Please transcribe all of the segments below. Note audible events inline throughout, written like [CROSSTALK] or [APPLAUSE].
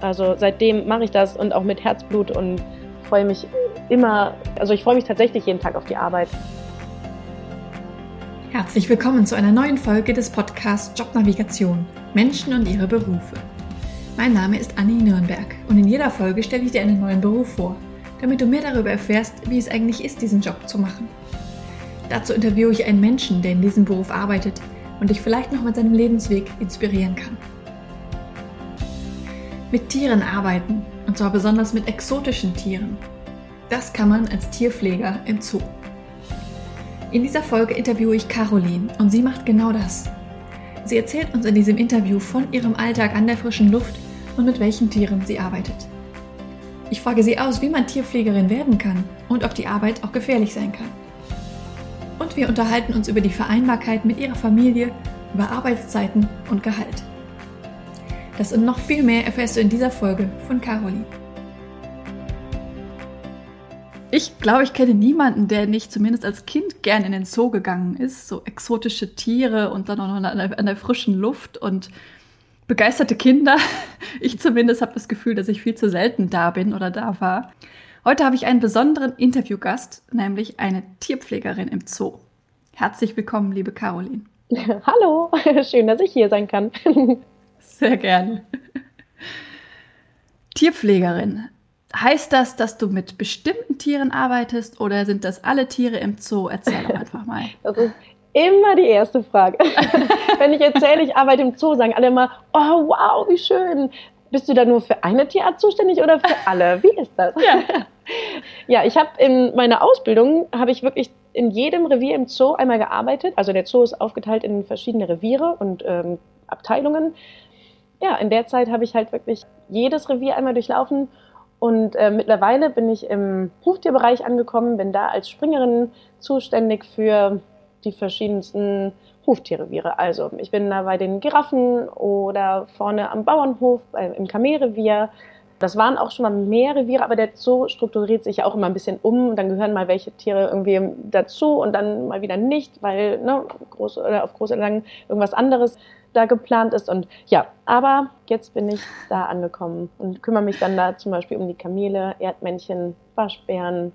Also seitdem mache ich das und auch mit Herzblut und freue mich immer, also ich freue mich tatsächlich jeden Tag auf die Arbeit. Herzlich willkommen zu einer neuen Folge des Podcasts Jobnavigation Menschen und ihre Berufe. Mein Name ist Anni Nürnberg und in jeder Folge stelle ich dir einen neuen Beruf vor, damit du mehr darüber erfährst, wie es eigentlich ist, diesen Job zu machen. Dazu interviewe ich einen Menschen, der in diesem Beruf arbeitet und dich vielleicht noch mit seinem Lebensweg inspirieren kann. Mit Tieren arbeiten, und zwar besonders mit exotischen Tieren. Das kann man als Tierpfleger im Zoo. In dieser Folge interviewe ich Caroline und sie macht genau das. Sie erzählt uns in diesem Interview von ihrem Alltag an der frischen Luft und mit welchen Tieren sie arbeitet. Ich frage sie aus, wie man Tierpflegerin werden kann und ob die Arbeit auch gefährlich sein kann. Und wir unterhalten uns über die Vereinbarkeit mit ihrer Familie, über Arbeitszeiten und Gehalt. Das und noch viel mehr erfährst du in dieser Folge von Caroline. Ich glaube, ich kenne niemanden, der nicht zumindest als Kind gern in den Zoo gegangen ist. So exotische Tiere und dann auch noch an der, an der frischen Luft und begeisterte Kinder. [LAUGHS] Ich zumindest habe das Gefühl, dass ich viel zu selten da bin oder da war. Heute habe ich einen besonderen Interviewgast, nämlich eine Tierpflegerin im Zoo. Herzlich willkommen, liebe Caroline. [LAUGHS] Hallo, [LAUGHS] schön, dass ich hier sein kann. Sehr gerne. Tierpflegerin. Heißt das, dass du mit bestimmten Tieren arbeitest oder sind das alle Tiere im Zoo? Erzähl doch einfach mal. [LAUGHS] Das ist immer die erste Frage. [LAUGHS] Wenn ich erzähle, ich arbeite im Zoo, sagen alle immer, oh wow, wie schön. Bist du da nur für eine Tierart zuständig oder für alle? Wie ist das? Ja, [LAUGHS] ja ich habe in meiner Ausbildung, habe ich wirklich in jedem Revier im Zoo einmal gearbeitet. Also der Zoo ist aufgeteilt in verschiedene Reviere und ähm, Abteilungen ja, in der Zeit habe ich halt wirklich jedes Revier einmal durchlaufen und äh, mittlerweile bin ich im Huftierbereich angekommen, bin da als Springerin zuständig für die verschiedensten Huftierreviere. Also ich bin da bei den Giraffen oder vorne am Bauernhof bei, im Kamelrevier. Das waren auch schon mal mehr Reviere, aber der Zoo strukturiert sich ja auch immer ein bisschen um. Dann gehören mal welche Tiere irgendwie dazu und dann mal wieder nicht, weil ne, groß oder auf große Lang irgendwas anderes da geplant ist. Und ja, aber jetzt bin ich da angekommen und kümmere mich dann da zum Beispiel um die Kamele, Erdmännchen, Waschbären,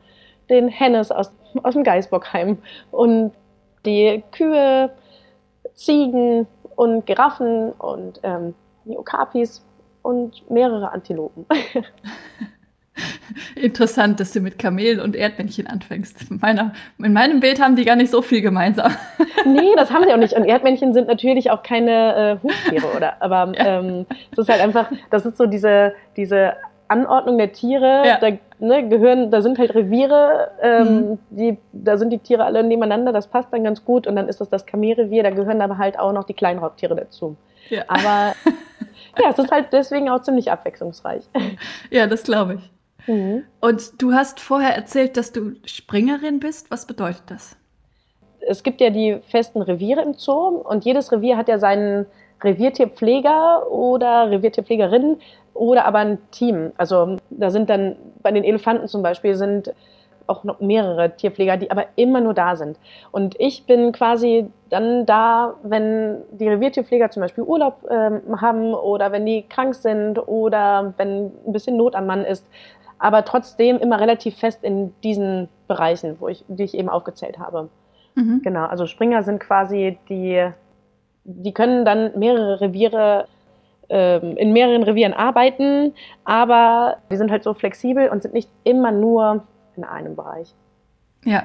den Hennes aus, aus dem Geißbockheim und die Kühe, Ziegen und Giraffen und ähm, die Okapis und mehrere Antilopen. [LAUGHS] Interessant, dass du mit Kamelen und Erdmännchen anfängst. In, meiner, in meinem Bild haben die gar nicht so viel gemeinsam. Nee, das haben sie auch nicht. Und Erdmännchen sind natürlich auch keine äh, Huftiere, oder? Aber [LAUGHS] ähm, es ist halt einfach, das ist so diese, diese Anordnung der Tiere. Ja. Da ne, gehören, da sind halt Reviere, ähm, mhm. die, da sind die Tiere alle nebeneinander, das passt dann ganz gut. Und dann ist das das Kamelrevier, da gehören aber halt auch noch die Kleinraubtiere dazu. Ja. Aber [LAUGHS] ja, es ist halt deswegen auch ziemlich abwechslungsreich. Ja, das glaube ich. Mhm. Und du hast vorher erzählt, dass du Springerin bist. Was bedeutet das? Es gibt ja die festen Reviere im Zoo und jedes Revier hat ja seinen Reviertierpfleger oder Reviertierpflegerin oder aber ein Team. Also da sind dann bei den Elefanten zum Beispiel sind auch noch mehrere Tierpfleger, die aber immer nur da sind. Und ich bin quasi dann da, wenn die Reviertierpfleger zum Beispiel Urlaub ähm, haben oder wenn die krank sind oder wenn ein bisschen Not am Mann ist, aber trotzdem immer relativ fest in diesen Bereichen, wo ich, die ich eben aufgezählt habe. Mhm. Genau, also Springer sind quasi die, die können dann mehrere Reviere ähm, in mehreren Revieren arbeiten, aber die sind halt so flexibel und sind nicht immer nur in einem Bereich. Ja.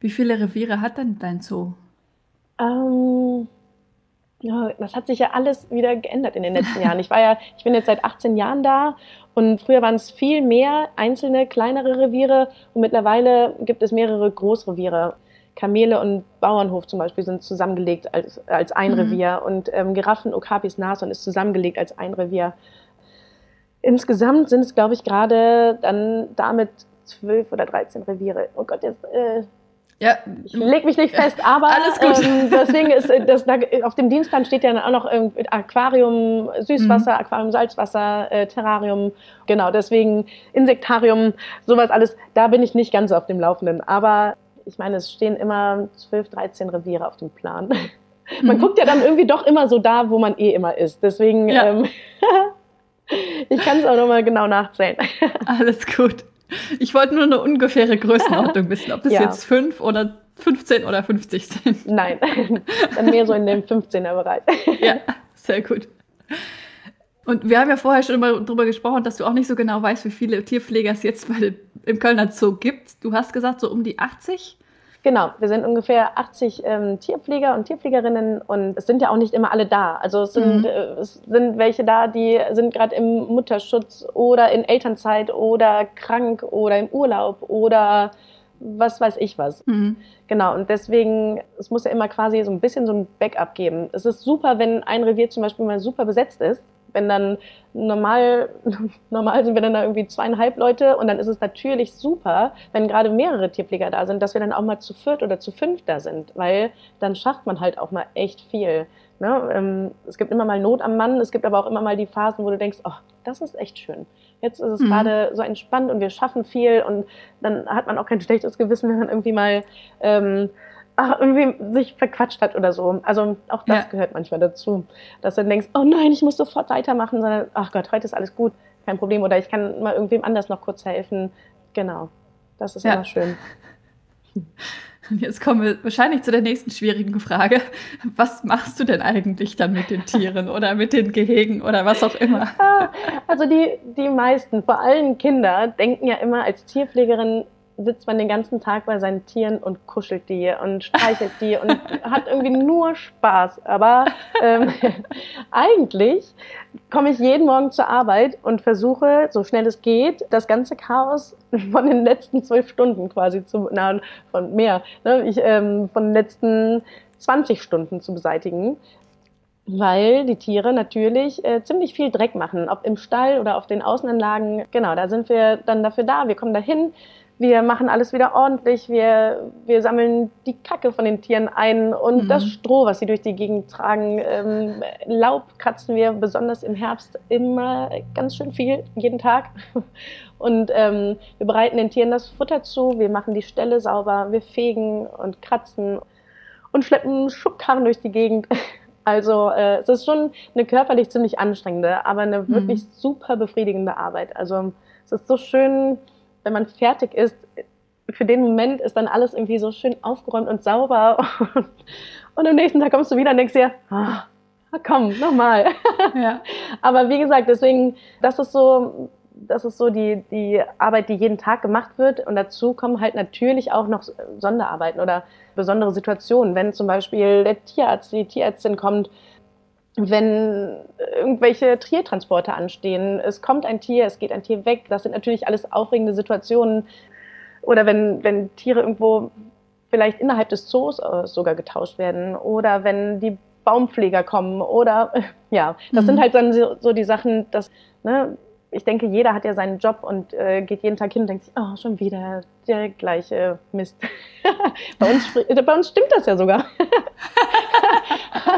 Wie viele Reviere hat denn dein Zoo? Ähm, ja, das hat sich ja alles wieder geändert in den letzten Jahren. Ich war ja, ich bin jetzt seit 18 Jahren da und früher waren es viel mehr einzelne kleinere Reviere und mittlerweile gibt es mehrere Großreviere. Kamele und Bauernhof zum Beispiel sind zusammengelegt als, als ein mhm. Revier und ähm, Giraffen, Okapis, Nashorn ist zusammengelegt als ein Revier. Insgesamt sind es, glaube ich, gerade dann damit zwölf oder dreizehn Reviere. Oh Gott, jetzt äh, ja. Ich leg mich nicht fest, [LAUGHS] aber Alles gut. Ähm, deswegen ist äh, das, da, auf dem Dienstplan steht ja auch noch ähm, Aquarium Süßwasser, mhm. Aquarium Salzwasser, äh, Terrarium, genau, deswegen Insektarium, sowas alles, da bin ich nicht ganz auf dem Laufenden. Aber ich meine, es stehen immer 12, 13 Reviere auf dem Plan. [LAUGHS] Man mhm. guckt ja dann irgendwie doch immer so da, wo man eh immer ist. Deswegen, ja. ähm, [LAUGHS] Ich kann es auch nochmal genau nachzählen. Alles gut. Ich wollte nur eine ungefähre Größenordnung [LAUGHS] wissen, ob das ja. jetzt fünf oder 15 oder 50 sind. Nein, [LAUGHS] dann mehr so in dem 15er Bereich. Ja, [LAUGHS] sehr gut. Und wir haben ja vorher schon immer darüber gesprochen, dass du auch nicht so genau weißt, wie viele Tierpfleger es jetzt bei, im Kölner Zoo gibt. Du hast gesagt, so um die 80? Genau, wir sind ungefähr 80 ähm, Tierpfleger und Tierpflegerinnen und es sind ja auch nicht immer alle da. Also es sind, mhm. äh, es sind welche da, die sind gerade im Mutterschutz oder in Elternzeit oder krank oder im Urlaub oder was weiß ich was. Mhm. Genau, und deswegen, es muss ja immer quasi so ein bisschen so ein Backup geben. Es ist super, wenn ein Revier zum Beispiel mal super besetzt ist wenn dann normal, [LAUGHS] normal sind wir dann da irgendwie zweieinhalb Leute und dann ist es natürlich super, wenn gerade mehrere Tierpfleger da sind, dass wir dann auch mal zu viert oder zu fünf da sind, weil dann schafft man halt auch mal echt viel. Ne? Ähm, es gibt immer mal Not am Mann, es gibt aber auch immer mal die Phasen, wo du denkst, oh, das ist echt schön. Jetzt ist es mhm. gerade so entspannt und wir schaffen viel und dann hat man auch kein schlechtes Gewissen, wenn man irgendwie mal ähm, ach, irgendwie sich verquatscht hat oder so. Also auch das ja. gehört manchmal dazu, dass du denkst, oh nein, ich muss sofort weitermachen, sondern ach Gott, heute ist alles gut, kein Problem. Oder ich kann mal irgendwem anders noch kurz helfen. Genau, das ist ja. immer schön. Und jetzt kommen wir wahrscheinlich zu der nächsten schwierigen Frage. Was machst du denn eigentlich dann mit den Tieren oder mit den Gehegen oder was auch immer? Ah, also die, die meisten, vor allem Kinder, denken ja immer als Tierpflegerin, sitzt man den ganzen Tag bei seinen Tieren und kuschelt die und streichelt die und [LAUGHS] hat irgendwie nur Spaß. Aber ähm, [LAUGHS] eigentlich komme ich jeden Morgen zur Arbeit und versuche, so schnell es geht, das ganze Chaos von den letzten zwölf Stunden quasi zu, na, von mehr, ne, ich, ähm, von den letzten 20 Stunden zu beseitigen weil die Tiere natürlich äh, ziemlich viel Dreck machen, ob im Stall oder auf den Außenanlagen. Genau, da sind wir dann dafür da. Wir kommen dahin, wir machen alles wieder ordentlich, wir, wir sammeln die Kacke von den Tieren ein und mhm. das Stroh, was sie durch die Gegend tragen. Ähm, Laub kratzen wir besonders im Herbst immer ganz schön viel, jeden Tag. [LAUGHS] Und ähm, wir bereiten den Tieren das Futter zu, wir machen die Ställe sauber, wir fegen und kratzen und schleppen Schubkarren durch die Gegend. [LAUGHS] Also äh, es ist schon eine körperlich ziemlich anstrengende, aber eine mhm. wirklich super befriedigende Arbeit. Also es ist so schön, wenn man fertig ist, für den Moment ist dann alles irgendwie so schön aufgeräumt und sauber. Und, [LAUGHS] und am nächsten Tag kommst du wieder und denkst dir, ah, komm, nochmal. [LAUGHS] Ja. Aber wie gesagt, deswegen, das ist so, das ist so die, die Arbeit, die jeden Tag gemacht wird. Und dazu kommen halt natürlich auch noch Sonderarbeiten oder besondere Situationen. Wenn zum Beispiel der Tierarzt, die Tierärztin kommt wenn irgendwelche Tiertransporte anstehen. Es kommt ein Tier, es geht ein Tier weg. Das sind natürlich alles aufregende Situationen. Oder wenn, wenn Tiere irgendwo vielleicht innerhalb des Zoos äh, sogar getauscht werden. Oder wenn die Baumpfleger kommen. Oder [LAUGHS] ja, das mhm. sind halt dann so, so die Sachen, dass ne, ich denke, jeder hat ja seinen Job und äh, geht jeden Tag hin und denkt sich, oh, schon wieder der gleiche Mist. [LAUGHS] bei, uns, bei uns stimmt das ja sogar. [LAUGHS]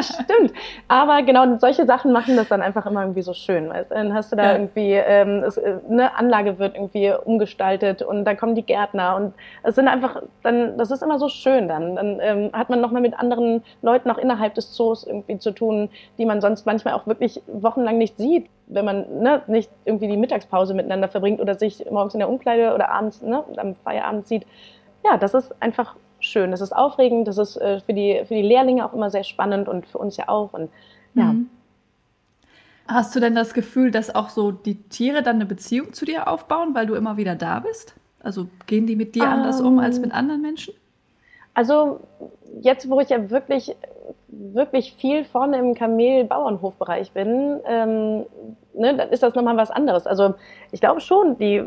Stimmt. Aber genau solche Sachen machen das dann einfach immer irgendwie so schön. Weißt? Dann hast du da ja. irgendwie, ähm, es, äh, eine Anlage wird irgendwie umgestaltet und dann kommen die Gärtner und es sind einfach, dann, das ist immer so schön dann. Dann ähm, hat man nochmal mit anderen Leuten auch innerhalb des Zoos irgendwie zu tun, die man sonst manchmal auch wirklich wochenlang nicht sieht, wenn man ne, nicht irgendwie die Mittagspause miteinander verbringt oder sich morgens in der Umkleide oder abends ne, am Feierabend sieht. Ja, das ist einfach schön. Das ist aufregend, das ist äh, für, die, für die Lehrlinge auch immer sehr spannend und für uns ja auch. Und, ja. Mhm. Hast du denn das Gefühl, dass auch so die Tiere dann eine Beziehung zu dir aufbauen, weil du immer wieder da bist? Also gehen die mit dir um, anders um als mit anderen Menschen? Also jetzt, wo ich ja wirklich, wirklich viel vorne im Kamel-Bauernhofbereich bin, ähm, ne, dann ist das nochmal was anderes. Also ich glaube schon, die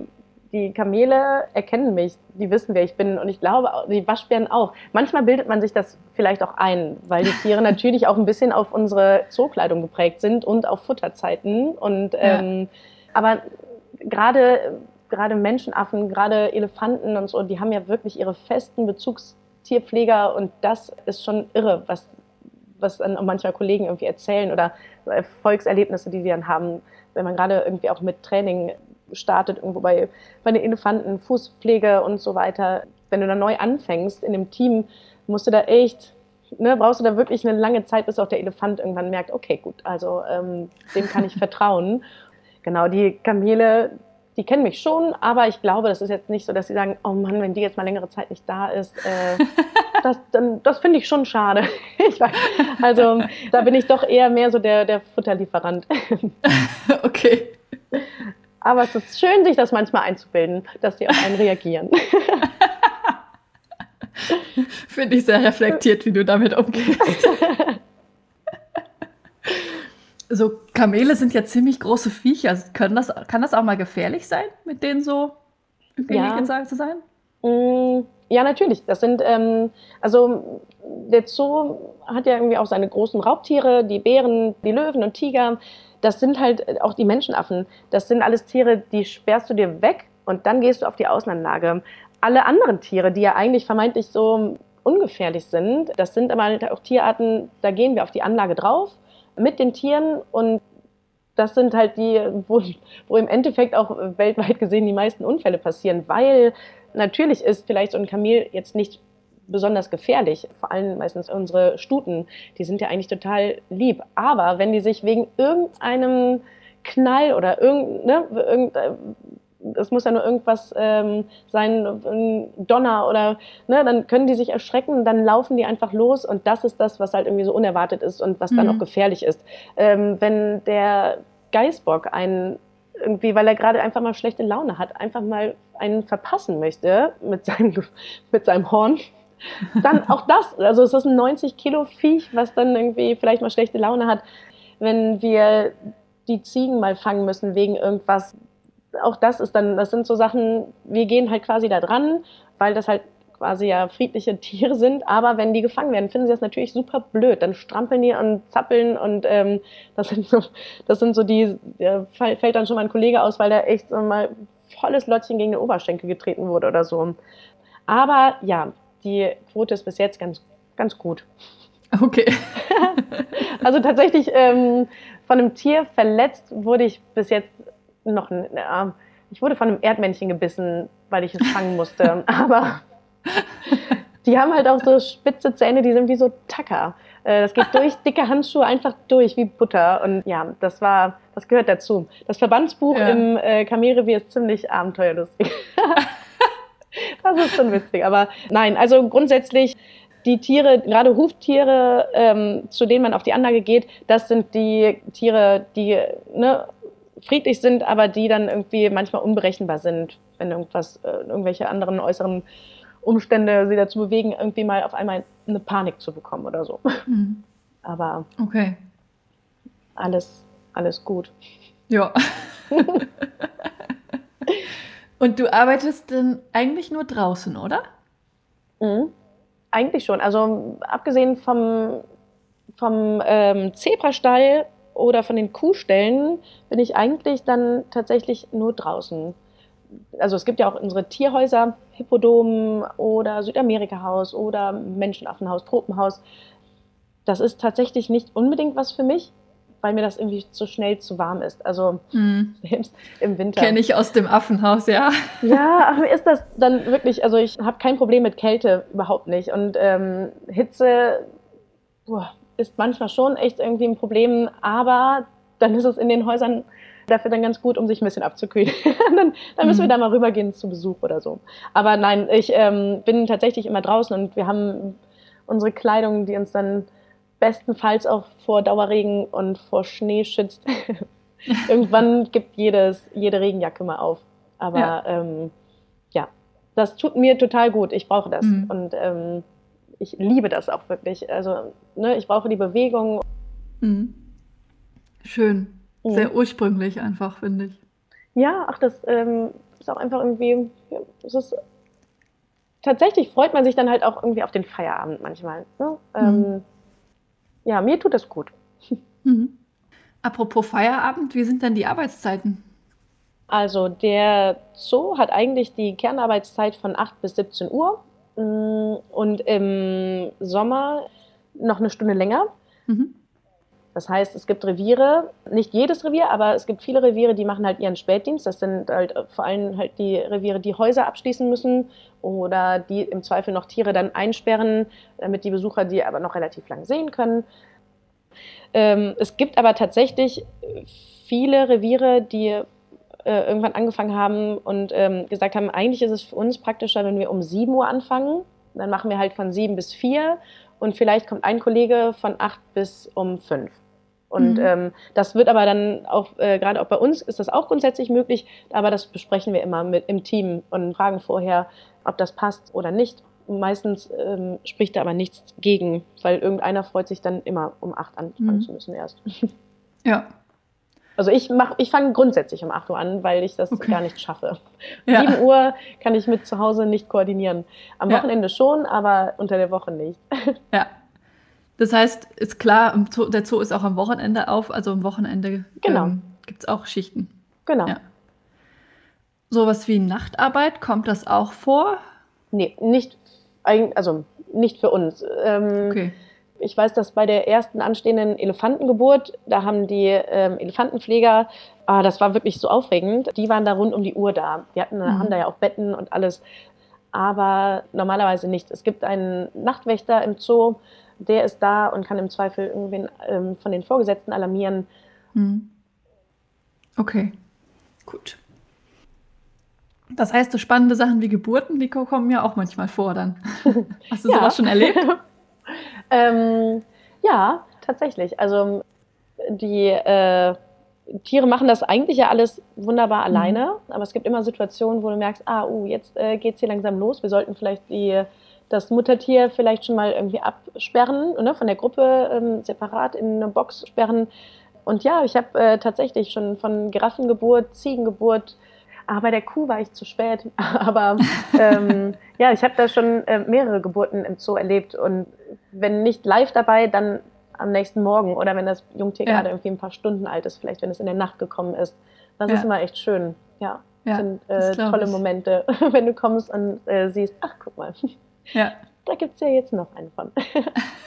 die Kamele erkennen mich, die wissen, wer ich bin. Und ich glaube, die Waschbären auch. Manchmal bildet man sich das vielleicht auch ein, weil die Tiere [LAUGHS] natürlich auch ein bisschen auf unsere Zookleidung geprägt sind und auf Futterzeiten. Und, ähm, Aber gerade, gerade Menschenaffen, gerade Elefanten und so, die haben ja wirklich ihre festen Bezugstierpfleger. Und das ist schon irre, was, was dann auch manchmal Kollegen irgendwie erzählen oder Erfolgserlebnisse, die sie dann haben, wenn man gerade irgendwie auch mit Training startet, irgendwo bei, bei den Elefanten, Fußpflege und so weiter. Wenn du da neu anfängst in dem Team, musst du da echt, ne, brauchst du da wirklich eine lange Zeit, bis auch der Elefant irgendwann merkt, okay, gut, also ähm, dem kann ich [LAUGHS] vertrauen. genau, die Kamele, die kennen mich schon, aber ich glaube, das ist jetzt nicht so, dass sie sagen, oh Mann, wenn die jetzt mal längere Zeit nicht da ist, äh, [LAUGHS] das, das finde ich schon schade. [LAUGHS] ich weiß, also da bin ich doch eher mehr so der, der Futterlieferant. okay. Aber es ist schön, sich das manchmal einzubilden, dass die auf einen reagieren. [LAUGHS] Finde ich sehr reflektiert, wie du damit umgehst. [LAUGHS] so, Kamele sind ja ziemlich große Viecher. Können das, kann das auch mal gefährlich sein, mit denen so ja. zu sein? Mm, ja, natürlich. Das sind, ähm, also der Zoo hat ja irgendwie auch seine großen Raubtiere, die Bären, die Löwen und Tiger. Das sind halt auch die Menschenaffen. Das sind alles Tiere, die sperrst du dir weg und dann gehst du auf die Außenanlage. Alle anderen Tiere, die ja eigentlich vermeintlich so ungefährlich sind, das sind aber halt auch Tierarten, da gehen wir auf die Anlage drauf mit den Tieren und das sind halt die, [LAUGHS] wo, wo im Endeffekt auch weltweit gesehen die meisten Unfälle passieren, weil natürlich ist vielleicht so ein Kamel jetzt nicht besonders gefährlich, vor allem meistens unsere Stuten, die sind ja eigentlich total lieb, aber wenn die sich wegen irgendeinem Knall oder irgend, ne, irgend, es muss ja nur irgendwas ähm, sein, ein Donner oder, ne, dann können die sich erschrecken, dann laufen die einfach los und das ist das, was halt irgendwie so unerwartet ist und was dann mhm. auch gefährlich ist. Ähm, wenn der Geißbock einen irgendwie, weil er gerade einfach mal schlechte Laune hat, einfach mal einen verpassen möchte mit seinem, [LAUGHS] mit seinem Horn, dann auch das, also es ist ein 90 Kilo Viech, was dann irgendwie vielleicht mal schlechte Laune hat, wenn wir die Ziegen mal fangen müssen wegen irgendwas, auch das ist dann, das sind so Sachen, wir gehen halt quasi da dran, weil das halt quasi ja friedliche [LAUGHS] Tiere sind, aber wenn die gefangen werden, finden sie das natürlich super blöd. Dann strampeln die und zappeln und ähm, das sind so, das sind so die, der fällt dann schon mal ein Kollege aus, weil der echt so mal volles Lottchen gegen den Oberschenkel getreten wurde oder so. Aber ja, die Quote ist bis jetzt ganz, ganz gut. Okay. [LAUGHS] also tatsächlich ähm, von einem Tier verletzt wurde ich bis jetzt noch, äh, ich wurde von einem Erdmännchen gebissen, weil ich es fangen musste. [LAUGHS] Aber die haben halt auch so spitze Zähne, die sind wie so Tacker. Äh, das geht durch [LAUGHS] dicke Handschuhe einfach durch wie Butter. Und ja, das war, das gehört dazu. Das Verbandsbuch ja. im äh, Kamelrevier ist ziemlich abenteuerlustig. Das ist schon witzig. Aber nein, also grundsätzlich die Tiere, gerade Huftiere, ähm, zu denen man auf die Anlage geht, das sind die Tiere, die ne, friedlich sind, aber die dann irgendwie manchmal unberechenbar sind, wenn irgendwas, äh, irgendwelche anderen äußeren Umstände sie dazu bewegen, irgendwie mal auf einmal eine Panik zu bekommen oder so. Mhm. Aber okay. alles, alles gut. Ja. [LAUGHS] Und du arbeitest denn eigentlich nur draußen, oder? Mhm. Eigentlich schon. Also abgesehen vom, vom ähm, Zebrastall oder von den Kuhstellen bin ich eigentlich dann tatsächlich nur draußen. Also es gibt ja auch unsere Tierhäuser, Hippodom oder Südamerika-Haus oder Menschenaffenhaus, Tropenhaus. Das ist tatsächlich nicht unbedingt was für mich, weil mir das irgendwie zu schnell zu warm ist. Also [LAUGHS] selbst im Winter. Kenne ich aus dem Affenhaus, ja. Ja, [LAUGHS] aber ist das dann wirklich, also ich habe kein Problem mit Kälte, überhaupt nicht. Und ähm, Hitze, boah, ist manchmal schon echt irgendwie ein Problem, aber dann ist es in den Häusern dafür dann ganz gut, um sich ein bisschen abzukühlen. [LAUGHS] dann, dann, müssen mhm. wir da mal rübergehen zu Besuch oder so. Aber nein, ich ähm, bin tatsächlich immer draußen und wir haben unsere Kleidung, die uns dann bestenfalls auch vor Dauerregen und vor Schnee schützt. [LAUGHS] Irgendwann gibt jedes, jede Regenjacke mal auf. Aber ja. Ähm, ja, das tut mir total gut. Ich brauche das. Mhm. Und ähm, ich liebe das auch wirklich. Also, ne, ich brauche die Bewegung. Mhm. Schön. Mhm. Sehr ursprünglich einfach, finde ich. Ja, ach, das ähm, ist auch einfach irgendwie, ja, es ist, tatsächlich freut man sich dann halt auch irgendwie auf den Feierabend manchmal. Ne? Ähm, mhm. Ja, mir tut das gut. Mhm. Apropos Feierabend, wie sind denn die Arbeitszeiten? Also der Zoo hat eigentlich die Kernarbeitszeit von 8 bis 17 Uhr Mm, und im Sommer noch eine Stunde länger. Mhm. Das heißt, es gibt Reviere, nicht jedes Revier, aber es gibt viele Reviere, die machen halt ihren Spätdienst. Das sind halt vor allem halt die Reviere, die Häuser abschließen müssen oder die im Zweifel noch Tiere dann einsperren, damit die Besucher die aber noch relativ lang sehen können. Ähm, es gibt aber tatsächlich viele Reviere, die äh, irgendwann angefangen haben und ähm, gesagt haben, eigentlich ist es für uns praktischer, wenn wir um 7 Uhr anfangen. Dann machen wir halt von 7 bis 4 und vielleicht kommt ein Kollege von 8 bis um 5. Und mhm. ähm, das wird aber dann auch, äh, gerade auch bei uns ist das auch grundsätzlich möglich, aber das besprechen wir immer mit im Team und fragen vorher, ob das passt oder nicht. Meistens ähm, spricht da aber nichts gegen, weil irgendeiner freut sich dann immer um 8 anfangen mhm. zu müssen erst. [LAUGHS] Ja, also ich mach, ich fange grundsätzlich um 8 Uhr an, weil ich das okay. gar nicht schaffe. Ja. 7 Uhr kann ich mit zu Hause nicht koordinieren. Am ja. Wochenende schon, aber unter der Woche nicht. Ja. Das heißt, ist klar, der Zoo ist auch am Wochenende auf, also am Wochenende genau. ähm, gibt es auch Schichten. Genau. Ja. Sowas wie Nachtarbeit, kommt das auch vor? Nee, nicht, also nicht für uns. Ähm, okay ich weiß, dass bei der ersten anstehenden Elefantengeburt, da haben die ähm, Elefantenpfleger, ah, das war wirklich so aufregend, die waren da rund um die Uhr da. Die hatten, mhm. haben da ja auch Betten und alles, aber normalerweise nicht. Es gibt einen Nachtwächter im Zoo, der ist da und kann im Zweifel irgendwen ähm, von den Vorgesetzten alarmieren. Mhm. Okay, gut. Das heißt, so spannende Sachen wie Geburten, die kommen ja auch manchmal vor dann. [LAUGHS] Hast du ja. sowas schon erlebt? [LAUGHS] Ähm, ja, tatsächlich. Also die äh, Tiere machen das eigentlich ja alles wunderbar mhm. alleine, aber es gibt immer Situationen, wo du merkst, ah, uh, jetzt äh, geht es hier langsam los. Wir sollten vielleicht die, das Muttertier vielleicht schon mal irgendwie absperren, ne, von der Gruppe ähm, separat in eine Box sperren. Und ja, ich habe äh, tatsächlich schon von Giraffengeburt, Ziegengeburt, Ah, bei der Kuh war ich zu spät. [LAUGHS] Aber ähm, ja, ich habe da schon äh, mehrere Geburten im Zoo erlebt. Und wenn nicht live dabei, dann am nächsten Morgen oder wenn das Jungtier ja. gerade irgendwie ein paar Stunden alt ist, vielleicht wenn es in der Nacht gekommen ist. Das ja. ist immer echt schön. Ja, ja sind äh, tolle ich. Momente, [LAUGHS] wenn du kommst und äh, siehst, ach guck mal, ja. da gibt es ja jetzt noch einen von.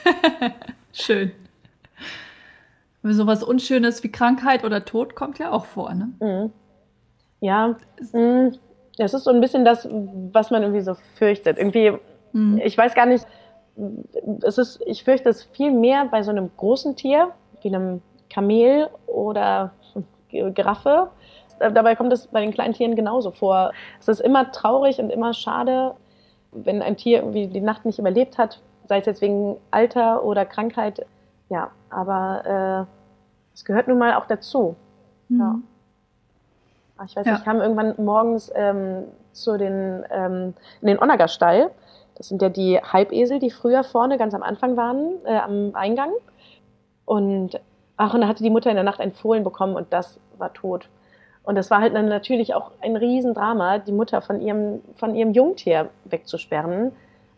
[LAUGHS] schön. So was Unschönes wie Krankheit oder Tod kommt ja auch vor, ne? Mhm. Ja, mm, es ist so ein bisschen das, was man irgendwie so fürchtet. Irgendwie, mhm. ich weiß gar nicht, es ist, ich fürchte es viel mehr bei so einem großen Tier, wie einem Kamel oder Giraffe. Dabei kommt es bei den kleinen Tieren genauso vor. Es ist immer traurig und immer schade, wenn ein Tier irgendwie die Nacht nicht überlebt hat, sei es jetzt wegen Alter oder Krankheit. Ja, aber äh, es gehört nun mal auch dazu. Mhm. Ja. Ich weiß ja. nicht, ich kam irgendwann morgens ähm, zu den, ähm, in den Onagger-Stall. Das sind ja die Halbesel, die früher vorne ganz am Anfang waren, äh, am Eingang. Und ach, und da hatte die Mutter in der Nacht ein Fohlen bekommen und das war tot. Und das war halt dann natürlich auch ein Riesendrama, die Mutter von ihrem, von ihrem Jungtier wegzusperren.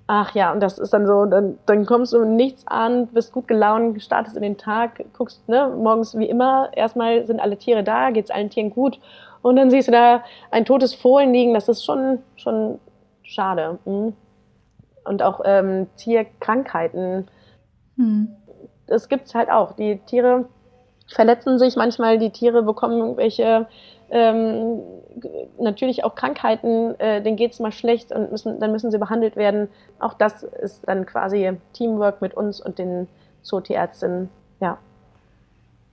Ach ja, und das ist dann so, dann, dann kommst du nichts an, bist gut gelaunt, startest in den Tag, guckst ne, morgens wie immer, erstmal sind alle Tiere da, geht es allen Tieren gut und dann siehst du da ein totes Fohlen liegen. Das ist schon, schon schade. Mhm. Und auch ähm, Tierkrankheiten. Mhm. Das gibt es halt auch. Die Tiere verletzen sich manchmal, die Tiere bekommen irgendwelche ähm, natürlich auch Krankheiten, äh, denen geht es mal schlecht und müssen, dann müssen sie behandelt werden. Auch das ist dann quasi Teamwork mit uns und den Zootierärztinnen. Ja,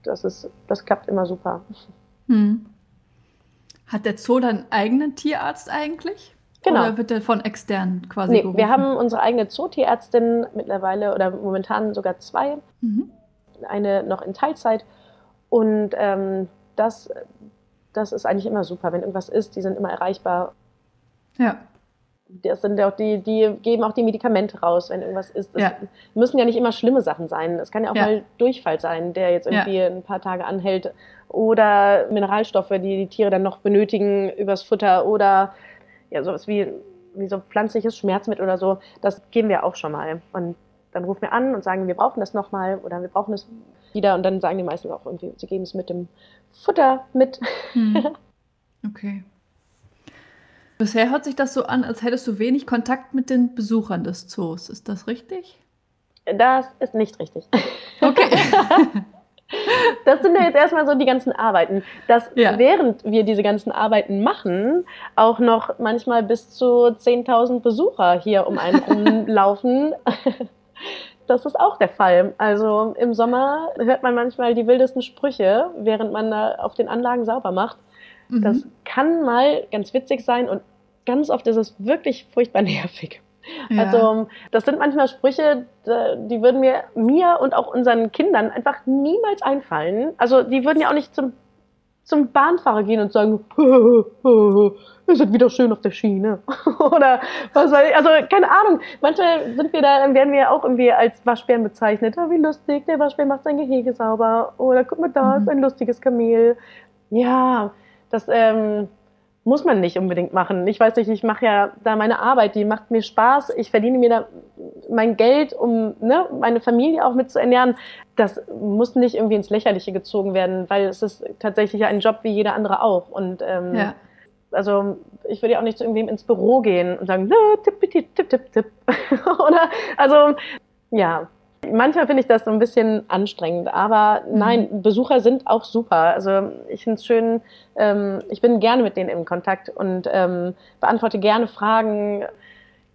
das, ist, das klappt immer super. Hm. Hat der Zoo dann einen eigenen Tierarzt eigentlich? Genau. Oder wird der von externen quasi nee, gerufen? Wir haben unsere eigene Zootierärztin mittlerweile oder momentan sogar zwei. Mhm. Eine noch in Teilzeit. Und ähm, das, das ist eigentlich immer super. Wenn irgendwas ist, die sind immer erreichbar. Ja. Das sind auch die, die geben auch die Medikamente raus, wenn irgendwas ist. Das ja. müssen ja nicht immer schlimme Sachen sein. Es kann ja auch ja. mal Durchfall sein, der jetzt irgendwie ja. ein paar Tage anhält oder Mineralstoffe, die die Tiere dann noch benötigen übers Futter oder ja, sowas wie, wie so pflanzliches Schmerzmittel oder so. Das geben wir auch schon mal. Und dann rufen wir an und sagen, wir brauchen das nochmal oder wir brauchen es wieder. Und dann sagen die meisten auch irgendwie, sie geben es mit dem Futter mit. Hm. [LAUGHS] Okay. Bisher hört sich das so an, als hättest du wenig Kontakt mit den Besuchern des Zoos. Ist das richtig? Das ist nicht richtig. Okay. [LAUGHS] Das sind ja jetzt erstmal so die ganzen Arbeiten. Dass ja. während wir diese ganzen Arbeiten machen, auch noch manchmal bis zu 10.000 Besucher hier um einen [LAUGHS] rumlaufen. Das ist auch der Fall. Also im Sommer hört man manchmal die wildesten Sprüche, während man da auf den Anlagen sauber macht. Mhm. Das kann mal ganz witzig sein und ganz oft ist es wirklich furchtbar [LAUGHS] nervig. Ja. Also das sind manchmal Sprüche, die würden mir, mir und auch unseren Kindern einfach niemals einfallen. Also die würden ja auch nicht zum, zum Bahnfahrer gehen und sagen, [LAUGHS] wir sind wieder schön auf der Schiene. [LAUGHS] Oder was weiß ich. Also keine Ahnung. Manchmal sind wir da, dann werden wir auch irgendwie als Waschbären bezeichnet. Oh, wie lustig, der Waschbär macht sein Gehege sauber. Oder guck mal, da ist mhm. ein lustiges Kamel. Ja, das, ähm, muss man nicht unbedingt machen. Ich weiß nicht, ich mache ja da meine Arbeit, die macht mir Spaß. Ich verdiene mir da mein Geld, um ne, meine Familie auch mit zu ernähren. Das muss nicht irgendwie ins Lächerliche gezogen werden, weil es ist tatsächlich ein Job wie jeder andere auch. Und ähm, ja. also ich würde ja auch nicht zu irgendwem ins Büro gehen und sagen, tipp, tipp, tipp, tipp, tipp. [LAUGHS] Oder also ja, Manchmal finde ich das so ein bisschen anstrengend, aber mhm. nein, Besucher sind auch super. Also ich finde es schön, ähm, ich bin gerne mit denen in Kontakt und ähm, beantworte gerne Fragen,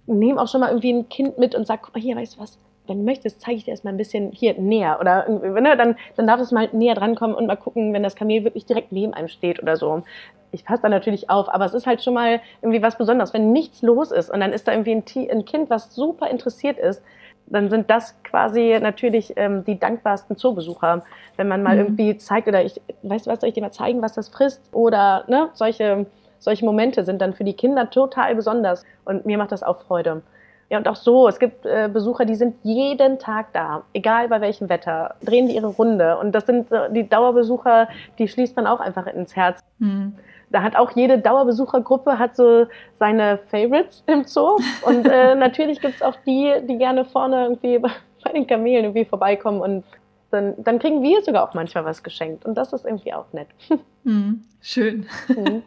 nehme auch schon mal irgendwie ein Kind mit und sage, guck mal hier, weißt du was, wenn du möchtest, zeige ich dir erstmal ein bisschen hier näher oder ne, dann, dann darf es mal näher drankommen und mal gucken, wenn das Kamel wirklich direkt neben einem steht oder so. Ich passe da natürlich auf, aber es ist halt schon mal irgendwie was Besonderes, wenn nichts los ist und dann ist da irgendwie ein, ein Kind, was super interessiert ist, dann sind das quasi natürlich ähm, die dankbarsten Zoobesucher, wenn man mal mhm. irgendwie zeigt oder ich, weißt du was, soll ich dir mal zeigen, was das frisst? Oder ne, solche, solche Momente sind dann für die Kinder total besonders und mir macht das auch Freude. Ja, und auch so, es gibt äh, Besucher, die sind jeden Tag da, egal bei welchem Wetter, drehen die ihre Runde. Und das sind äh, die Dauerbesucher, die schließt man auch einfach ins Herz. Mhm da hat auch jede Dauerbesuchergruppe hat so seine Favorites [LAUGHS] im Zoo. Und äh, [LAUGHS] natürlich gibt's auch die, die gerne vorne irgendwie [LAUGHS] bei den Kamelen irgendwie vorbeikommen und dann, dann kriegen wir sogar auch manchmal was geschenkt. Und das ist irgendwie auch nett. Hm, schön. Mhm.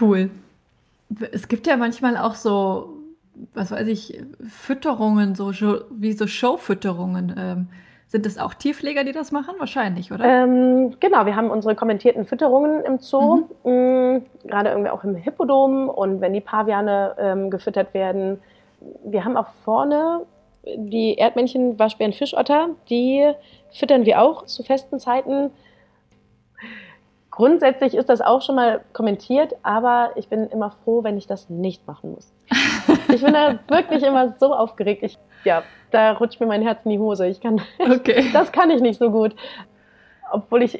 cool. Es gibt ja manchmal auch so, was weiß ich, Fütterungen, so wie so Showfütterungen. Ähm, sind es auch Tierpfleger, die das machen? Wahrscheinlich, oder? Ähm, genau, wir haben unsere kommentierten Fütterungen im Zoo, mhm. Mhm, gerade irgendwie auch im Hippodom und wenn die Paviane ähm, gefüttert werden. Wir haben auch vorne die Erdmännchen, Waschbären, Fischotter, die füttern wir auch zu festen Zeiten. Grundsätzlich ist das auch schon mal kommentiert, aber ich bin immer froh, wenn ich das nicht machen muss. Ich bin da [LAUGHS] wirklich immer so aufgeregt. Ich, ja, da rutscht mir mein Herz in die Hose. Ich kann, [LAUGHS] okay. das kann ich nicht so gut. Obwohl ich,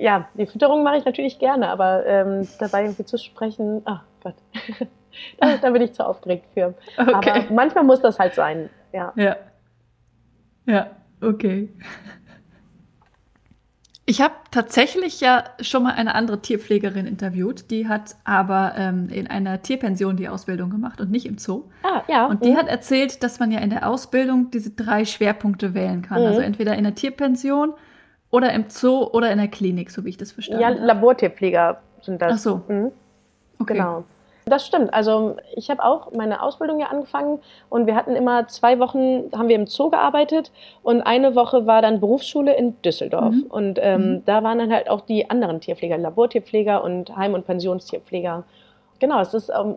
ja, die Fütterung mache ich natürlich gerne, aber ähm, dabei irgendwie zu sprechen, ach Gott, [LAUGHS] da, da, bin ich zu aufgeregt für. Okay. Aber manchmal muss das halt sein, ja. Ja. Ja, okay. Ich habe tatsächlich ja schon mal eine andere Tierpflegerin interviewt. Die hat aber ähm, in einer Tierpension die Ausbildung gemacht und nicht im Zoo. Ah, ja. Und die mhm. hat erzählt, dass man ja in der Ausbildung diese drei Schwerpunkte wählen kann. Also mhm. Also entweder in der Tierpension oder im Zoo oder in der Klinik, so wie ich das verstanden habe. Ja, Labortierpfleger sind das. Ach so. Mhm. Okay. Genau. Das stimmt. Also ich habe auch meine Ausbildung ja angefangen und wir hatten immer zwei Wochen, haben wir im Zoo gearbeitet und eine Woche war dann Berufsschule in Düsseldorf. Mhm. Und ähm, mhm. da waren dann halt auch die anderen Tierpfleger, Labortierpfleger und Heim- und Pensionstierpfleger. Genau, es ist ähm,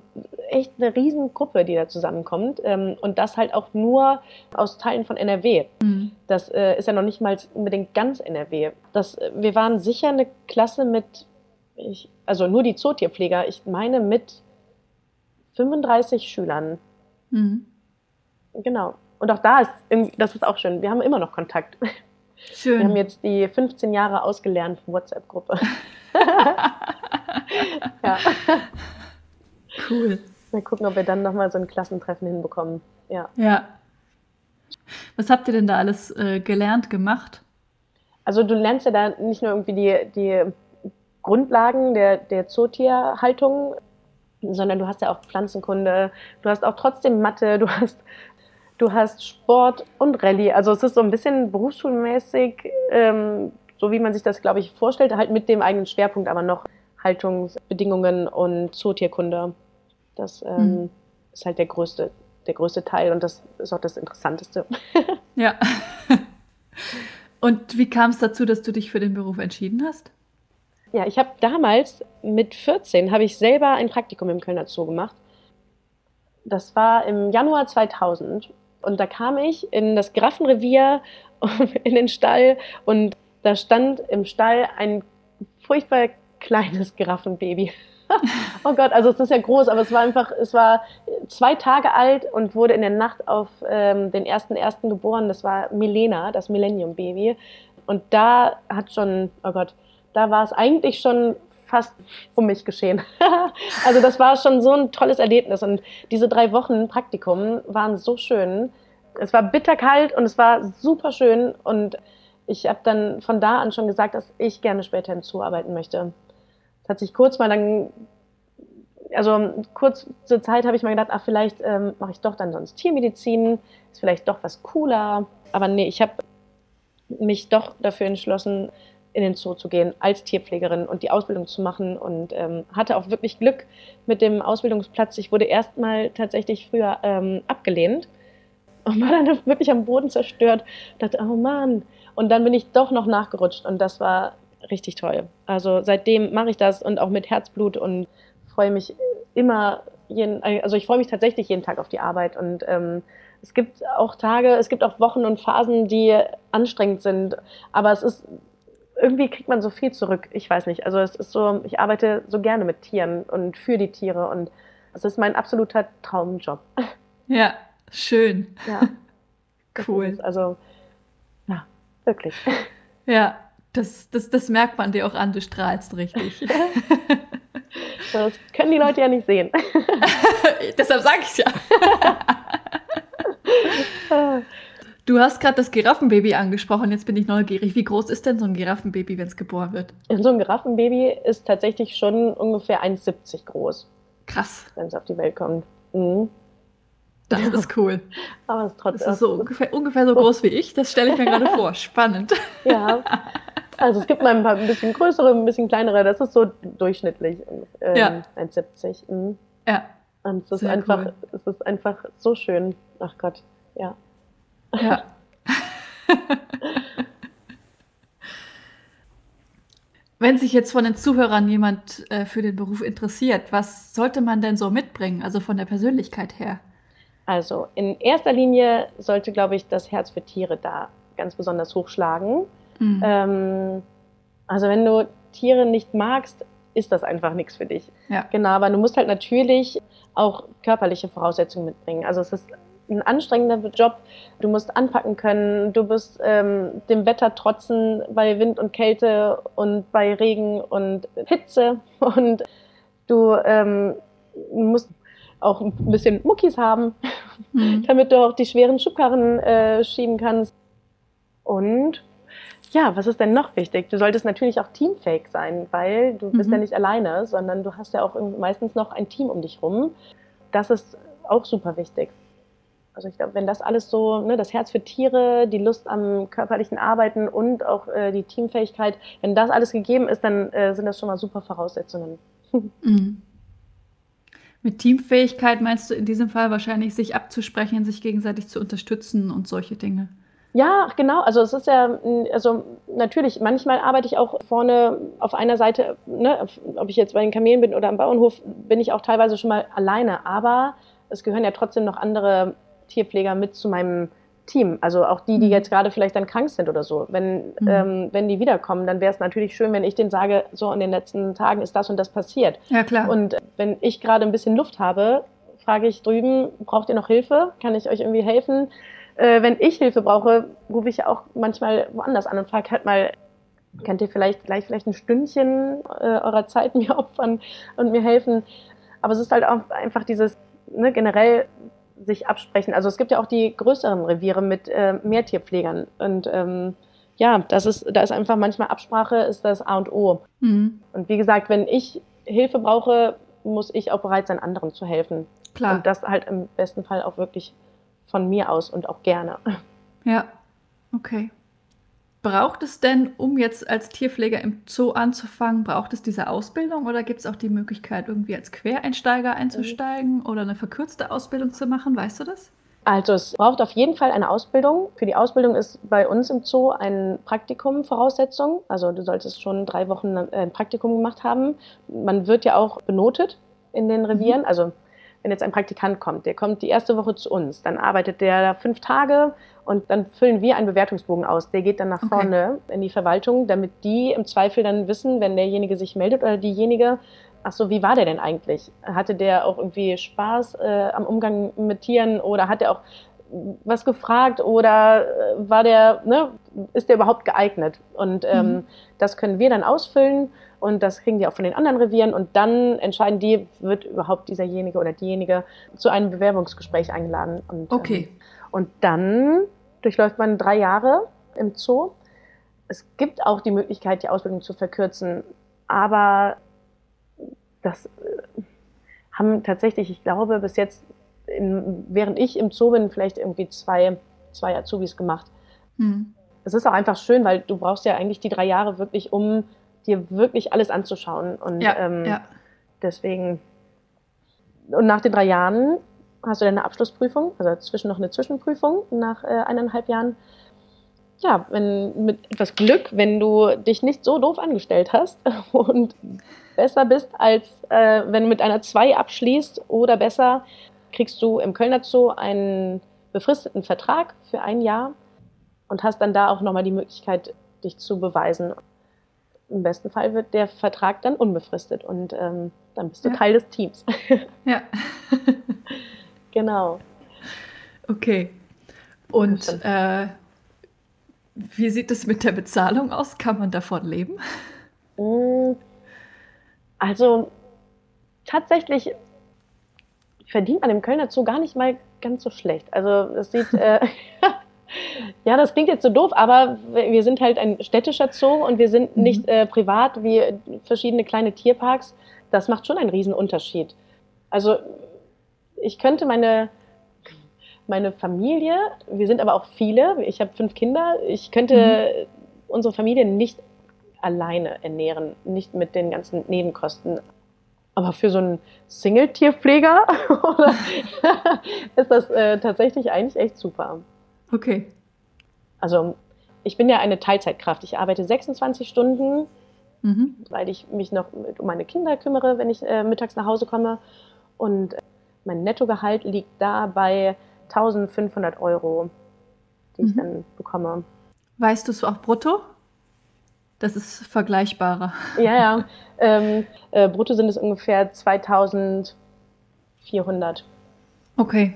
echt eine Riesengruppe, die da zusammenkommt ähm, und das halt auch nur aus Teilen von NRW. Mhm. Das äh, ist ja noch nicht mal unbedingt ganz NRW. Das, äh, wir waren sicher eine Klasse mit, ich, also nur die Zootierpfleger, ich meine mit 35 Schülern. Mhm. Genau. Und auch da ist, das ist auch schön, wir haben immer noch Kontakt. Schön. Wir haben jetzt die 15 Jahre ausgelernt WhatsApp-Gruppe. [LAUGHS] ja. Cool. Mal gucken, ob wir dann nochmal so ein Klassentreffen hinbekommen. Ja. Ja. Was habt ihr denn da alles äh, gelernt, gemacht? Also du lernst ja da nicht nur irgendwie die, die Grundlagen der, der Zootierhaltung, sondern du hast ja auch Pflanzenkunde, du hast auch trotzdem Mathe, du hast, du hast Sport und Rallye. Also es ist so ein bisschen berufsschulmäßig, ähm, so wie man sich das, glaube ich, vorstellt, halt mit dem eigenen Schwerpunkt, aber noch Haltungsbedingungen und Zootierkunde. Das ähm, mhm. ist halt der größte, der größte Teil und das ist auch das Interessanteste. ja. [LAUGHS] Und wie kam es dazu, dass du dich für den Beruf entschieden hast? Ja, ich habe damals mit 14 habe ich selber ein Praktikum im Kölner Zoo gemacht. Das war im Januar 2000 Und da kam ich in das Giraffenrevier, [LAUGHS] in den Stall und da stand im Stall ein furchtbar kleines Giraffenbaby. [LAUGHS] oh Gott, also es ist ja groß, aber es war einfach, es war zwei Tage alt und wurde in der Nacht auf ähm, den ersten ersten geboren. Das war Milena, das Millennium Baby. Und da hat schon, oh Gott, da war es eigentlich schon fast um mich geschehen. [LAUGHS] also das war schon so ein tolles Erlebnis und diese drei Wochen Praktikum waren so schön. Es war bitterkalt und es war super schön und ich habe dann von da an schon gesagt, dass ich gerne später im Zoo arbeiten möchte. Das hat sich kurz mal dann, also kurz zur Zeit habe ich mal gedacht, ach vielleicht ähm, mache ich doch dann sonst Tiermedizin, ist vielleicht doch was cooler. Aber nee, ich habe mich doch dafür entschlossen, in den Zoo zu gehen als Tierpflegerin und die Ausbildung zu machen und ähm, hatte auch wirklich Glück mit dem Ausbildungsplatz. Ich wurde erstmal tatsächlich früher ähm, abgelehnt und war dann [LAUGHS] wirklich am Boden zerstört. Dachte, oh Mann. Und dann bin ich doch noch nachgerutscht und das war richtig toll. Also seitdem mache ich das und auch mit Herzblut und freue mich immer, jeden, also ich freue mich tatsächlich jeden Tag auf die Arbeit und ähm, es gibt auch Tage, es gibt auch Wochen und Phasen, die anstrengend sind, aber es ist irgendwie kriegt man so viel zurück. Ich weiß nicht. Also es ist so, ich arbeite so gerne mit Tieren und für die Tiere und es ist mein absoluter Traumjob. Ja, schön. Ja. [LAUGHS] Cool. Ist, also, ja, wirklich. Ja, das, das, das merkt man dir auch an, du strahlst richtig. [LAUGHS] [LAUGHS] das können die Leute ja nicht sehen. Deshalb sage ich es ja. Du hast gerade das Giraffenbaby angesprochen. Jetzt bin ich neugierig. Wie groß ist denn so ein Giraffenbaby, wenn es geboren wird? So ein Giraffenbaby ist tatsächlich schon ungefähr 1,70 groß. Krass. Wenn es auf die Welt kommt. Mhm. Das [LAUGHS] ist cool. Aber es ist trotzdem. Das ist so ungefähr, ungefähr so groß wie ich. Das stelle ich mir gerade vor. Spannend. [LAUGHS] Ja. Also es gibt mal ein paar ein bisschen größere, ein bisschen kleinere. Das ist so durchschnittlich. Ähm, ja. 1,70. Mhm. Ja. Und es ist einfach, cool. es ist einfach so schön. Ach Gott, ja. Ja. [LAUGHS] Wenn sich jetzt von den Zuhörern jemand äh, für den Beruf interessiert, was sollte man denn so mitbringen, also von der Persönlichkeit her? Also in erster Linie sollte, glaube ich, das Herz für Tiere da ganz besonders hochschlagen. Mhm. Ähm, also wenn du Tiere nicht magst, ist das einfach nichts für dich. Ja. Genau, aber du musst halt natürlich auch körperliche Voraussetzungen mitbringen. Also es ist ein anstrengender Job. Du musst anpacken können, du musst ähm, dem Wetter trotzen bei Wind und Kälte und bei Regen und Hitze [LAUGHS] und du ähm, musst auch ein bisschen Muckis haben, mhm. [LAUGHS] damit du auch die schweren Schubkarren äh, schieben kannst. Und ja, was ist denn noch wichtig? Du solltest natürlich auch teamfähig sein, weil du bist mhm. ja nicht alleine, sondern du hast ja auch meistens noch ein Team um dich rum. Das ist auch super wichtig. Also ich glaube, wenn das alles so, ne, das Herz für Tiere, die Lust am körperlichen Arbeiten und auch äh, die Teamfähigkeit, wenn das alles gegeben ist, dann äh, sind das schon mal super Voraussetzungen. [LAUGHS] Mhm. Mit Teamfähigkeit meinst du in diesem Fall wahrscheinlich, sich abzusprechen, sich gegenseitig zu unterstützen und solche Dinge? Ja, genau. Also es ist ja, also natürlich, manchmal arbeite ich auch vorne auf einer Seite, ne, ob ich jetzt bei den Kamelen bin oder am Bauernhof, bin ich auch teilweise schon mal alleine. Aber es gehören ja trotzdem noch andere Tierpfleger mit zu meinem Team. Also auch die, die mhm. jetzt gerade vielleicht dann krank sind oder so. Wenn, mhm. ähm, wenn die wiederkommen, dann wäre es natürlich schön, wenn ich denen sage, so in den letzten Tagen ist das und das passiert. Ja, klar. Und wenn ich gerade ein bisschen Luft habe, frage ich drüben, braucht ihr noch Hilfe? Kann ich euch irgendwie helfen? Äh, wenn ich Hilfe brauche, rufe ich auch manchmal woanders an und frage halt mal, könnt ihr vielleicht gleich vielleicht ein Stündchen äh, eurer Zeit [LAUGHS] mir opfern und mir helfen? Aber es ist halt auch einfach dieses, ne, generell sich absprechen. Also es gibt ja auch die größeren Reviere mit äh, Mehrtierpflegern. Und ähm, ja, das ist, da ist einfach manchmal Absprache, ist das A und O. Mhm. Und wie gesagt, wenn ich Hilfe brauche, muss ich auch bereit sein, anderen zu helfen. Klar. Und das halt im besten Fall auch wirklich von mir aus und auch gerne. Ja, okay. Braucht es denn, um jetzt als Tierpfleger im Zoo anzufangen, braucht es diese Ausbildung oder gibt es auch die Möglichkeit, irgendwie als Quereinsteiger einzusteigen mhm. oder eine verkürzte Ausbildung zu machen? Weißt du das? Also es braucht auf jeden Fall eine Ausbildung. Für die Ausbildung ist bei uns im Zoo ein Praktikum Voraussetzung. Also du solltest schon drei Wochen ein Praktikum gemacht haben. Man wird ja auch benotet in den Revieren. Mhm. Also wenn jetzt ein Praktikant kommt, der kommt die erste Woche zu uns, dann arbeitet der fünf Tage und dann füllen wir einen Bewertungsbogen aus. Der geht dann nach okay. vorne in die Verwaltung, damit die im Zweifel dann wissen, wenn derjenige sich meldet oder diejenige, ach so, wie war der denn eigentlich? Hatte der auch irgendwie Spaß äh, am Umgang mit Tieren oder hat er auch was gefragt oder äh, war der, ne, ist der überhaupt geeignet? Und ähm, mhm. das können wir dann ausfüllen und das kriegen die auch von den anderen Revieren und dann entscheiden die, wird überhaupt dieserjenige oder diejenige zu einem Bewerbungsgespräch eingeladen. Und, okay. Ähm, und dann durchläuft man drei Jahre im Zoo. Es gibt auch die Möglichkeit, die Ausbildung zu verkürzen, aber das äh, haben tatsächlich, ich glaube, bis jetzt, in, während ich im Zoo bin, vielleicht irgendwie zwei, zwei Azubis gemacht. Hm. Es ist auch einfach schön, weil du brauchst ja eigentlich die drei Jahre wirklich, um dir wirklich alles anzuschauen. Und ja, ähm, ja. deswegen. Und nach den drei Jahren hast du deine Abschlussprüfung, also dazwischen noch eine Zwischenprüfung nach äh, eineinhalb Jahren. Ja, wenn mit etwas Glück, wenn du dich nicht so doof angestellt hast [LAUGHS] und besser bist, als äh, wenn du mit einer 2 abschließt oder besser, kriegst du im Kölner Zoo einen befristeten Vertrag für ein Jahr und hast dann da auch nochmal die Möglichkeit, dich zu beweisen. Im besten Fall wird der Vertrag dann unbefristet und ähm, dann bist du ja. Teil des Teams. Ja. [LAUGHS] genau. Okay. Und äh, wie sieht es mit der Bezahlung aus? Kann man davon leben? Mm, also tatsächlich verdient man im Kölner Zoo gar nicht mal ganz so schlecht. Also es sieht, äh, [LAUGHS] [LAUGHS] ja, das klingt jetzt so doof, aber wir sind halt ein städtischer Zoo und wir sind mhm. nicht äh, privat wie verschiedene kleine Tierparks. Das macht schon einen Riesenunterschied. Also ich könnte meine, meine Familie, wir sind aber auch viele, ich habe fünf Kinder, ich könnte mhm. unsere Familie nicht alleine ernähren, nicht mit den ganzen Nebenkosten. Aber für so einen Single-Tierpfleger [LAUGHS] [LAUGHS] ist das äh, tatsächlich eigentlich echt super. Okay. Also ich bin ja eine Teilzeitkraft. Ich arbeite 26 Stunden, mhm. weil ich mich noch um meine Kinder kümmere, wenn ich äh, mittags nach Hause komme. Und mein Nettogehalt liegt da bei 1500 Euro, die mhm. ich dann bekomme. Weißt du es auch brutto? Das ist vergleichbarer. Ja, ja. [LAUGHS] Ähm, äh, brutto sind es ungefähr 2400. Okay.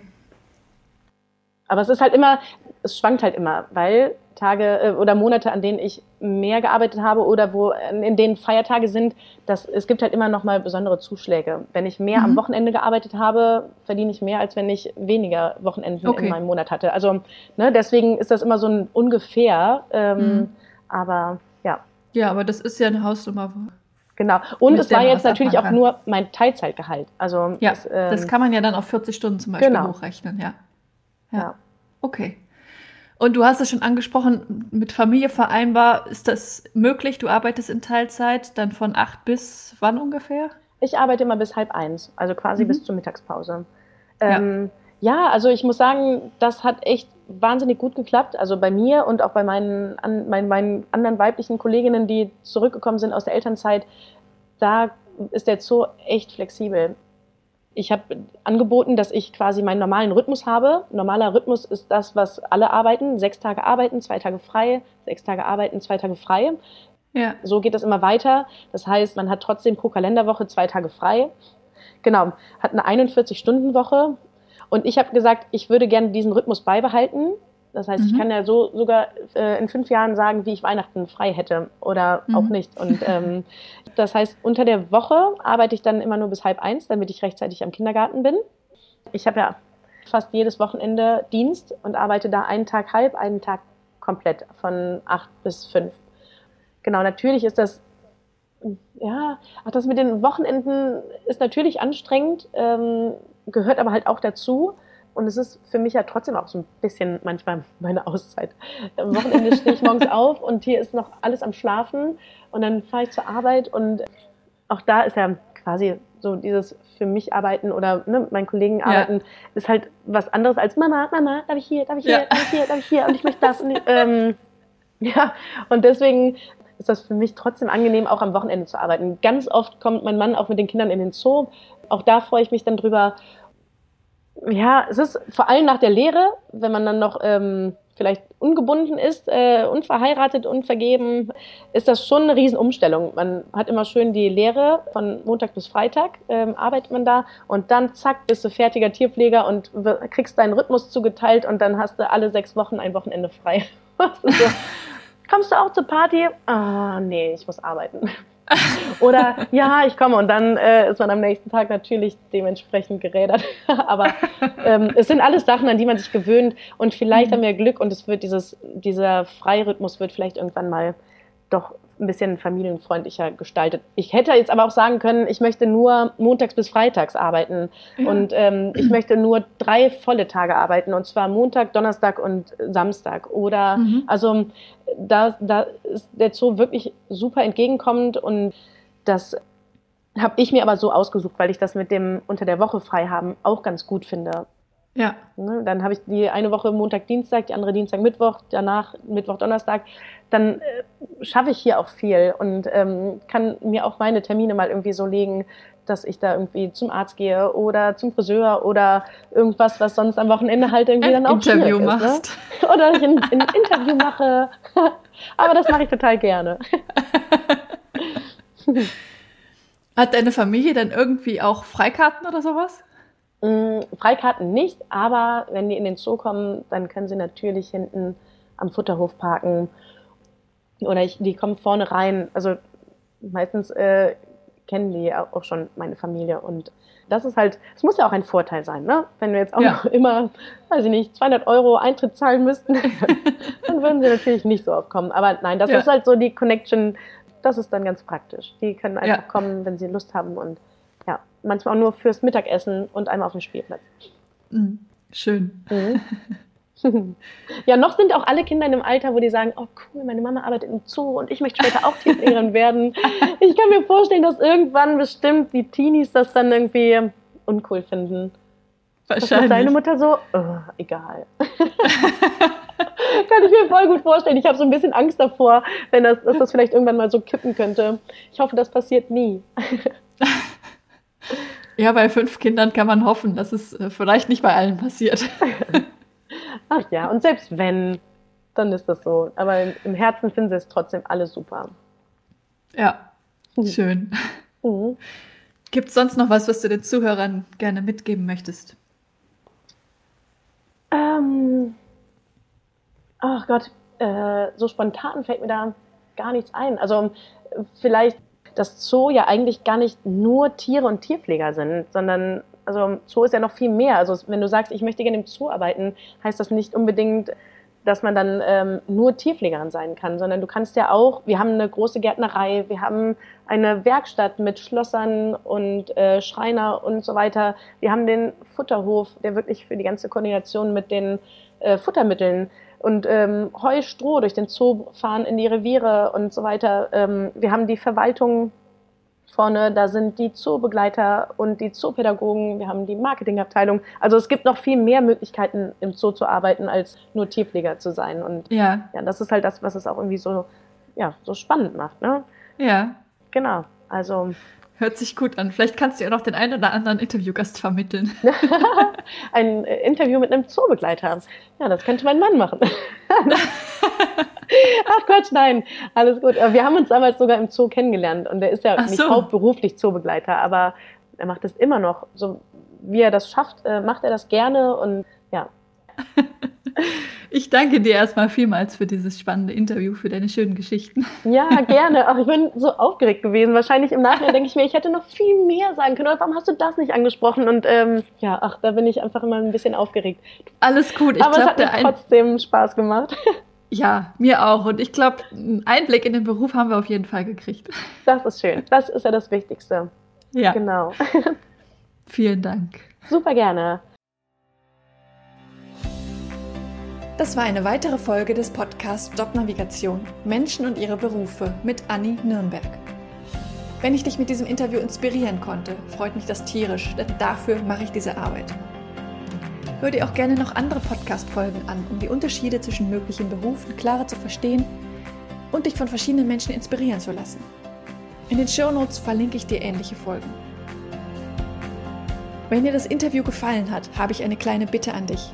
Aber es ist halt immer, es schwankt halt immer, weil Tage äh, oder Monate, an denen ich mehr gearbeitet habe oder wo in denen Feiertage sind, das, es gibt halt immer noch mal besondere Zuschläge. Wenn ich mehr mhm. am Wochenende gearbeitet habe, verdiene ich mehr, als wenn ich weniger Wochenenden okay. in meinem Monat hatte. Also ne, deswegen ist das immer so ein ungefähr. Ähm, mhm. Aber ja. Ja, aber das ist ja eine Hausnummer. Genau. Und es war jetzt natürlich auch nur mein Teilzeitgehalt. Also ja, das, ähm, das, kann man ja dann auf 40 Stunden zum Beispiel genau. hochrechnen, ja. ja. ja. Okay. Und du hast es schon angesprochen, mit Familie vereinbar, ist das möglich? Du arbeitest in Teilzeit, dann von acht bis wann ungefähr? Ich arbeite immer bis halb eins, also quasi mhm. bis zur Mittagspause. Ähm, ja. ja, also ich muss sagen, das hat echt wahnsinnig gut geklappt. Also bei mir und auch bei meinen, an, meinen, meinen anderen weiblichen Kolleginnen, die zurückgekommen sind aus der Elternzeit, da ist der Zoo echt flexibel ich habe angeboten, dass ich quasi meinen normalen Rhythmus habe. Normaler Rhythmus ist das, was alle arbeiten. Sechs Tage arbeiten, zwei Tage frei, sechs Tage arbeiten, zwei Tage frei. Ja. So geht das immer weiter. Das heißt, man hat trotzdem pro Kalenderwoche zwei Tage frei. Genau, hat eine 41-Stunden-Woche. Und ich habe gesagt, ich würde gerne diesen Rhythmus beibehalten. Das heißt, mhm. ich kann ja so sogar äh, in fünf Jahren sagen, wie ich Weihnachten frei hätte oder mhm. auch nicht. Und [LAUGHS] ähm, das heißt, unter der Woche arbeite ich dann immer nur bis halb eins, damit ich rechtzeitig am Kindergarten bin. Ich habe ja fast jedes Wochenende Dienst und arbeite da einen Tag halb, einen Tag komplett von acht bis fünf. Genau, natürlich ist das ja, ach, das mit den Wochenenden ist natürlich anstrengend, ähm, gehört aber halt auch dazu. Und es ist für mich ja trotzdem auch so ein bisschen manchmal meine Auszeit. Am Wochenende stehe ich morgens auf und hier ist noch alles am Schlafen und dann fahre ich zur Arbeit und auch da ist ja quasi so dieses für mich arbeiten oder ne, mit meinen Kollegen arbeiten ja. ist halt was anderes als Mama, Mama, darf ich hier, darf ich hier, ja. darf ich hier, darf ich hier und ich möchte das und ich, ähm, ja und deswegen ist das für mich trotzdem angenehm, auch am Wochenende zu arbeiten. Ganz oft kommt mein Mann auch mit den Kindern in den Zoo. Auch da freue ich mich dann drüber ja, es ist vor allem nach der Lehre, wenn man dann noch ähm, vielleicht ungebunden ist, äh, unverheiratet, unvergeben, ist das schon eine Riesenumstellung. Man hat immer schön die Lehre von Montag bis Freitag, ähm, arbeitet man da und dann zack, bist du fertiger Tierpfleger und kriegst deinen Rhythmus zugeteilt und dann hast du alle sechs Wochen ein Wochenende frei. [LAUGHS] so. [LAUGHS] Kommst du auch zur Party? Ah, nee, ich muss arbeiten. [LAUGHS] Oder ja, ich komme und dann äh, ist man am nächsten Tag natürlich dementsprechend gerädert. [LAUGHS] Aber ähm, es sind alles Sachen, an die man sich gewöhnt und vielleicht mhm. haben wir Glück und es wird dieses, dieser Freirhythmus wird vielleicht irgendwann mal doch ein bisschen familienfreundlicher gestaltet. Ich hätte jetzt aber auch sagen können, ich möchte nur montags bis freitags arbeiten ja. und ähm, ich möchte nur drei volle Tage arbeiten und zwar Montag, Donnerstag und Samstag. Oder mhm. also da, da ist der Zoo wirklich super entgegenkommend und das habe ich mir aber so ausgesucht, weil ich das mit dem unter der Woche frei haben auch ganz gut finde. Ja. Ne, dann habe ich die eine Woche Montag, Dienstag, die andere Dienstag, Mittwoch, danach Mittwoch, Donnerstag. Dann äh, schaffe ich hier auch viel und ähm, kann mir auch meine Termine mal irgendwie so legen, dass ich da irgendwie zum Arzt gehe oder zum Friseur oder irgendwas, was sonst am Wochenende halt irgendwie dann auch Interview machst. Ist, ne? [LAUGHS] Oder ich ein, ein Interview mache. [LAUGHS] Aber das mache ich total gerne. [LAUGHS] Hat deine Familie dann irgendwie auch Freikarten oder sowas? Mm, Freikarten nicht, aber wenn die in den Zoo kommen, dann können sie natürlich hinten am Futterhof parken. Oder ich, die kommen vorne rein. Also meistens äh, kennen die auch schon meine Familie. Und das ist halt, es muss ja auch ein Vorteil sein, ne? Wenn wir jetzt auch ja. immer, weiß ich nicht, 200 Euro Eintritt zahlen müssten, [LAUGHS] dann würden sie natürlich nicht so oft kommen. Aber nein, das ja. ist halt so die Connection, das ist dann ganz praktisch. Die können einfach ja. kommen, wenn sie Lust haben und manchmal auch nur fürs Mittagessen und einmal auf dem Spielplatz. Mhm. Schön. Mhm. [LAUGHS] [LAUGHS] Ja, noch sind auch alle Kinder in einem Alter, wo die sagen, oh cool, meine Mama arbeitet im Zoo und ich möchte später auch Tierpflegerin werden. [LAUGHS] Ich kann mir vorstellen, dass irgendwann bestimmt die Teenies das dann irgendwie uncool finden. Wahrscheinlich. deine Mutter so, oh, egal. kann ich mir voll gut vorstellen. Ich habe so ein bisschen Angst davor, wenn das, dass das vielleicht irgendwann mal so kippen könnte. Ich hoffe, das passiert nie. Ja, bei fünf Kindern kann man hoffen, dass es äh, vielleicht nicht bei allen passiert. [LAUGHS] Ach ja, und selbst wenn, dann ist das so. Aber im Herzen finden sie es trotzdem alle super. Ja, mhm. schön. Mhm. Gibt es sonst noch was, was du den Zuhörern gerne mitgeben möchtest? Ähm, ach Gott, äh, so spontan fällt mir da gar nichts ein. Also vielleicht dass Zoo ja eigentlich gar nicht nur Tiere und Tierpfleger sind, sondern also Zoo ist ja noch viel mehr. Also wenn du sagst, ich möchte gerne im Zoo arbeiten, heißt das nicht unbedingt, dass man dann ähm, nur Tierpflegerin sein kann, sondern du kannst ja auch, wir haben eine große Gärtnerei, wir haben eine Werkstatt mit Schlossern und äh, Schreiner und so weiter. Wir haben den Futterhof, der wirklich für die ganze Koordination mit den äh, Futtermitteln und ähm, Heu, Stroh durch den Zoo fahren in die Reviere und so weiter. Ähm, wir haben die Verwaltung vorne, da sind die Zoobegleiter und die Zoopädagogen, wir haben die Marketingabteilung. Also es gibt noch viel mehr Möglichkeiten im Zoo zu arbeiten, als nur Tierpfleger zu sein. Und ja, ja das ist halt das, was es auch irgendwie so, ja, so spannend macht. Ne? Ja. Genau. Also Hört sich gut an. Vielleicht kannst du ja noch den einen oder anderen Interviewgast vermitteln. [LAUGHS] Ein äh, Interview mit einem Zoobegleiter. Ja, das könnte mein Mann machen. [LAUGHS] Ach Quatsch, nein, alles gut. Wir haben uns damals sogar im Zoo kennengelernt und er ist ja Ach nicht so. hauptberuflich Zoobegleiter, aber er macht es immer noch. So wie er das schafft, äh, macht er das gerne und ja. [LAUGHS] Ich danke dir erstmal vielmals für dieses spannende Interview, für deine schönen Geschichten. Ja, [LAUGHS] gerne. Ach, ich bin so aufgeregt gewesen. Wahrscheinlich im Nachhinein denke ich mir, ich hätte noch viel mehr sagen können. Warum hast du das nicht angesprochen? Und ähm, ja, ach, da bin ich einfach immer ein bisschen aufgeregt. Alles gut. Ich Aber glaub, es hat mir trotzdem Spaß gemacht. [LAUGHS] Ja, mir auch. Und ich glaube, einen Einblick in den Beruf haben wir auf jeden Fall gekriegt. Das ist schön. Das ist ja das Wichtigste. Ja. Genau. Vielen Dank. Super gerne. Das war eine weitere Folge des Podcasts Jobnavigation Menschen und ihre Berufe mit Anni Nürnberg. Wenn ich dich mit diesem Interview inspirieren konnte, freut mich das tierisch, denn dafür mache ich diese Arbeit. Hör dir auch gerne noch andere Podcast-Folgen an, um die Unterschiede zwischen möglichen Berufen klarer zu verstehen und dich von verschiedenen Menschen inspirieren zu lassen. In den Show Notes verlinke ich dir ähnliche Folgen. Wenn dir das Interview gefallen hat, habe ich eine kleine Bitte an dich.